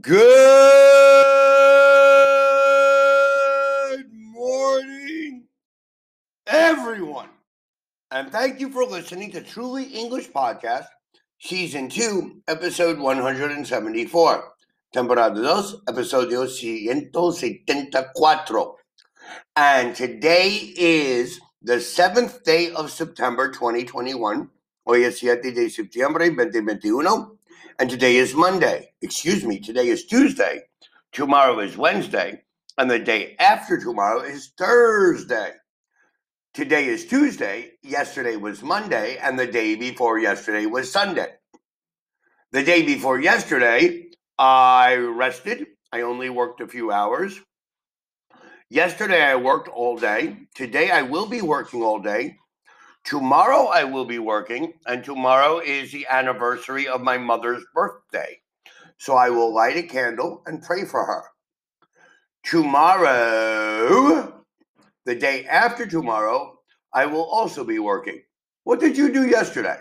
Good morning, everyone. And thank you for listening to Truly English Podcast, Season 2, Episode 174. Temporada 2, Episodio 174. And today is the seventh day of September 2021. Hoy es 7 de septiembre 2021. And today is Monday. Excuse me, today is Tuesday. Tomorrow is Wednesday. And the day after tomorrow is Thursday. Today is Tuesday. Yesterday was Monday. And the day before yesterday was Sunday. The day before yesterday, I rested. I only worked a few hours. Yesterday, I worked all day. Today, I will be working all day. Tomorrow I will be working, and tomorrow is the anniversary of my mother's birthday. So I will light a candle and pray for her. Tomorrow, the day after tomorrow, I will also be working. What did you do yesterday?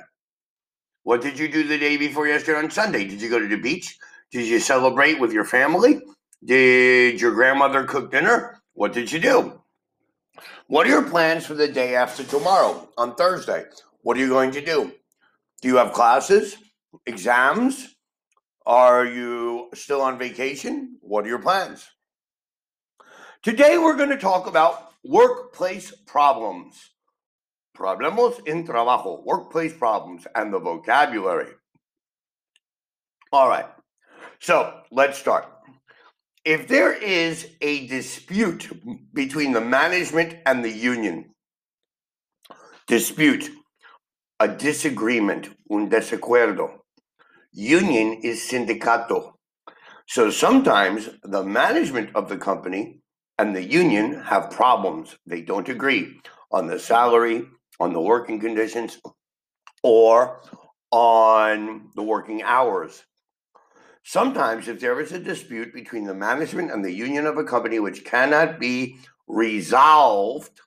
What did you do the day before yesterday on Sunday? Did you go to the beach? Did you celebrate with your family? Did your grandmother cook dinner? What did you do? What are your plans for the day after tomorrow on Thursday? What are you going to do? Do you have classes, exams? Are you still on vacation? What are your plans? Today we're going to talk about workplace problems. Problemos en trabajo, workplace problems, and the vocabulary. All right, so let's start if there is a dispute between the management and the union, dispute, a disagreement, un desacuerdo, union is sindicato. So sometimes the management of the company and the union have problems. They don't agree on the salary, on the working conditions, or on the working hours. Sometimes, if there is a dispute between the management and the union of a company which cannot be resolved,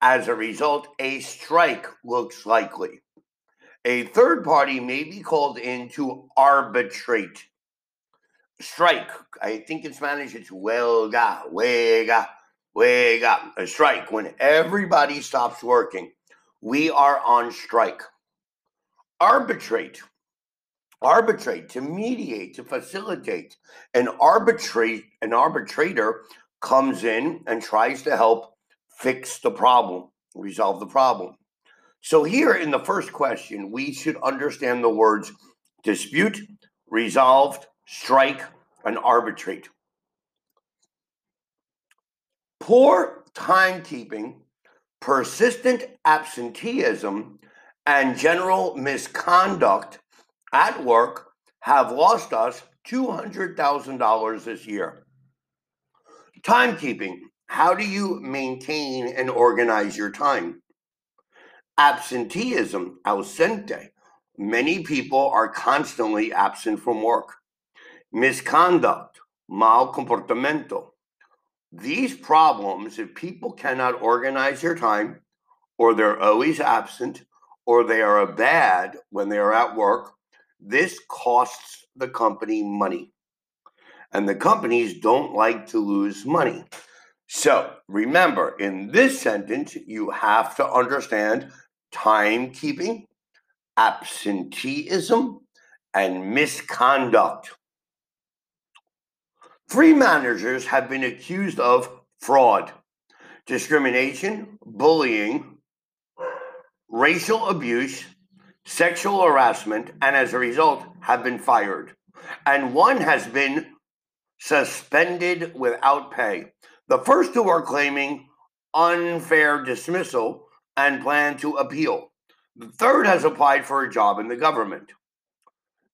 as a result, a strike looks likely. A third party may be called in to arbitrate. Strike, I think in Spanish it's huelga, huelga, huelga. A strike, when everybody stops working. We are on strike. Arbitrate arbitrate, to mediate, to facilitate. An arbitrate, an arbitrator comes in and tries to help fix the problem, resolve the problem. So here in the first question, we should understand the words dispute, resolved, strike, and arbitrate. Poor timekeeping, persistent absenteeism, and general misconduct at work have lost us $200,000 this year. Timekeeping. How do you maintain and organize your time? Absenteeism, ausente. Many people are constantly absent from work. Misconduct, mal comportamiento. These problems, if people cannot organize their time, or they're always absent, or they are bad when they are at work, this costs the company money. And the companies don't like to lose money. So remember, in this sentence, you have to understand timekeeping, absenteeism, and misconduct. Three managers have been accused of fraud, discrimination, bullying, racial abuse, sexual harassment, and as a result, have been fired. And one has been suspended without pay. The first two are claiming unfair dismissal and plan to appeal. The third has applied for a job in the government.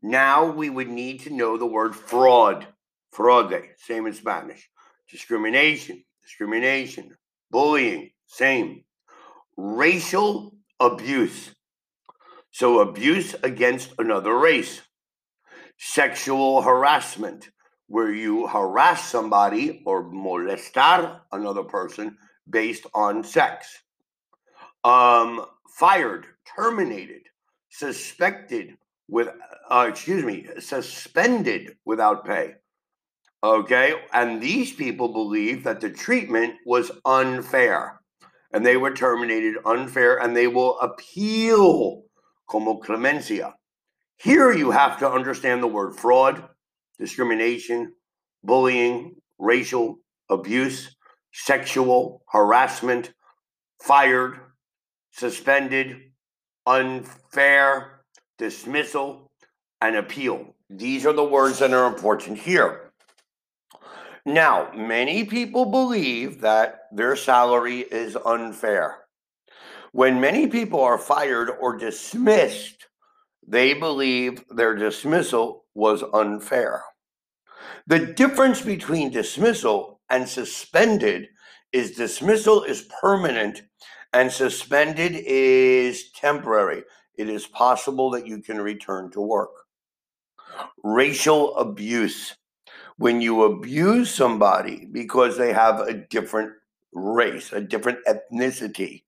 Now we would need to know the word fraud. Fraude, same in Spanish. Discrimination, discrimination. Bullying, same. Racial abuse, so, abuse against another race, sexual harassment, where you harass somebody or molestar another person based on sex. Um, fired, terminated, suspected with, uh, excuse me, suspended without pay. Okay. And these people believe that the treatment was unfair and they were terminated unfair and they will appeal como clemencia. Here you have to understand the word fraud, discrimination, bullying, racial abuse, sexual harassment, fired, suspended, unfair, dismissal, and appeal. These are the words that are important here. Now, many people believe that their salary is unfair. When many people are fired or dismissed, they believe their dismissal was unfair. The difference between dismissal and suspended is dismissal is permanent and suspended is temporary. It is possible that you can return to work. Racial abuse. When you abuse somebody because they have a different race, a different ethnicity,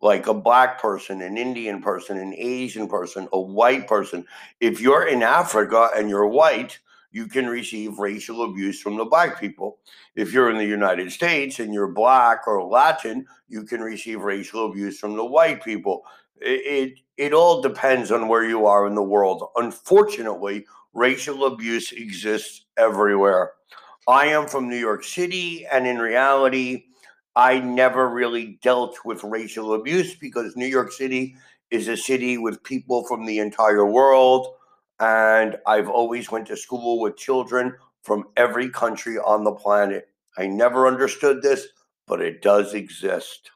like a black person, an Indian person, an Asian person, a white person. If you're in Africa and you're white, you can receive racial abuse from the black people. If you're in the United States and you're black or Latin, you can receive racial abuse from the white people. It, it, it all depends on where you are in the world. Unfortunately, racial abuse exists everywhere. I am from New York City, and in reality, I never really dealt with racial abuse because New York City is a city with people from the entire world and I've always went to school with children from every country on the planet. I never understood this, but it does exist.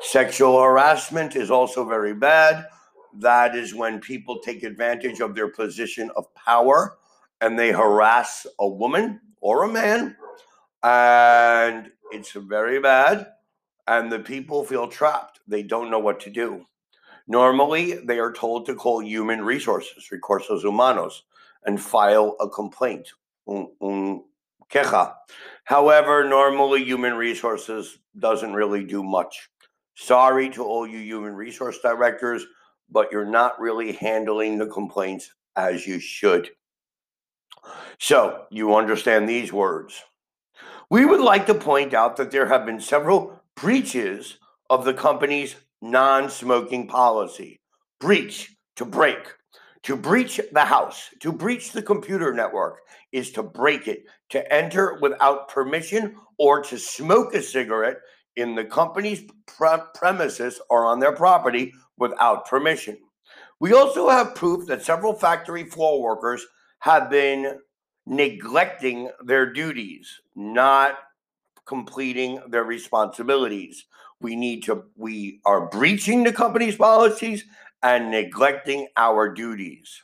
Sexual harassment is also very bad. That is when people take advantage of their position of power and they harass a woman or a man. And it's very bad. And the people feel trapped. They don't know what to do. Normally, they are told to call human resources, recursos humanos, and file a complaint, un, queja. However, normally human resources doesn't really do much. Sorry to all you human resource directors, but you're not really handling the complaints as you should. So, you understand these words. We would like to point out that there have been several breaches of the company's non smoking policy. Breach, to break. To breach the house, to breach the computer network is to break it, to enter without permission or to smoke a cigarette in the company's pre- premises or on their property without permission. We also have proof that several factory floor workers have been neglecting their duties, not completing their responsibilities. We mm. need to, we are breaching the company's policies and neglecting our duties.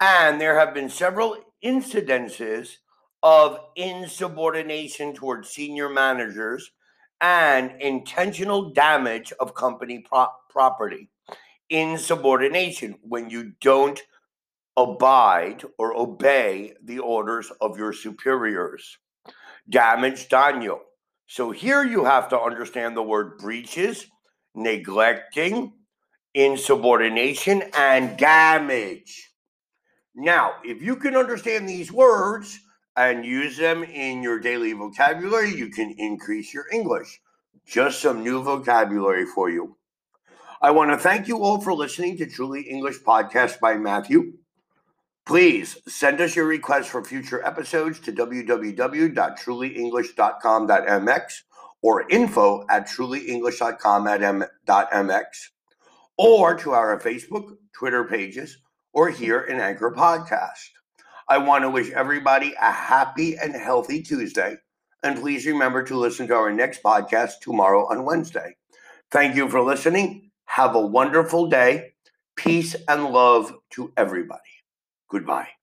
And there have been several incidences of insubordination towards senior managers and intentional damage of company pro- property. Insubordination, when you don't abide or obey the orders of your superiors. Damage, daño, so here you have to understand the word breaches, neglecting, insubordination, and damage. Now, if you can understand these words and use them in your daily vocabulary, you can increase your English. Just some new vocabulary for you. I want to thank you all for listening to Truly English Podcast by Matthew. Please send us your requests for future episodes to www.trulyenglish.com.mx or info at trulyenglish.com.mx or to our Facebook, Twitter pages, or here in Anchor Podcast. I want to wish everybody a happy and healthy Tuesday. And please remember to listen to our next podcast tomorrow on Wednesday. Thank you for listening. Have a wonderful day. Peace and love to everybody. Goodbye.